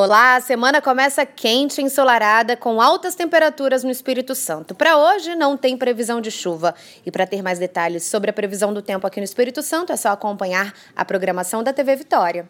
Olá, a semana começa quente e ensolarada, com altas temperaturas no Espírito Santo. Para hoje não tem previsão de chuva. E para ter mais detalhes sobre a previsão do tempo aqui no Espírito Santo, é só acompanhar a programação da TV Vitória.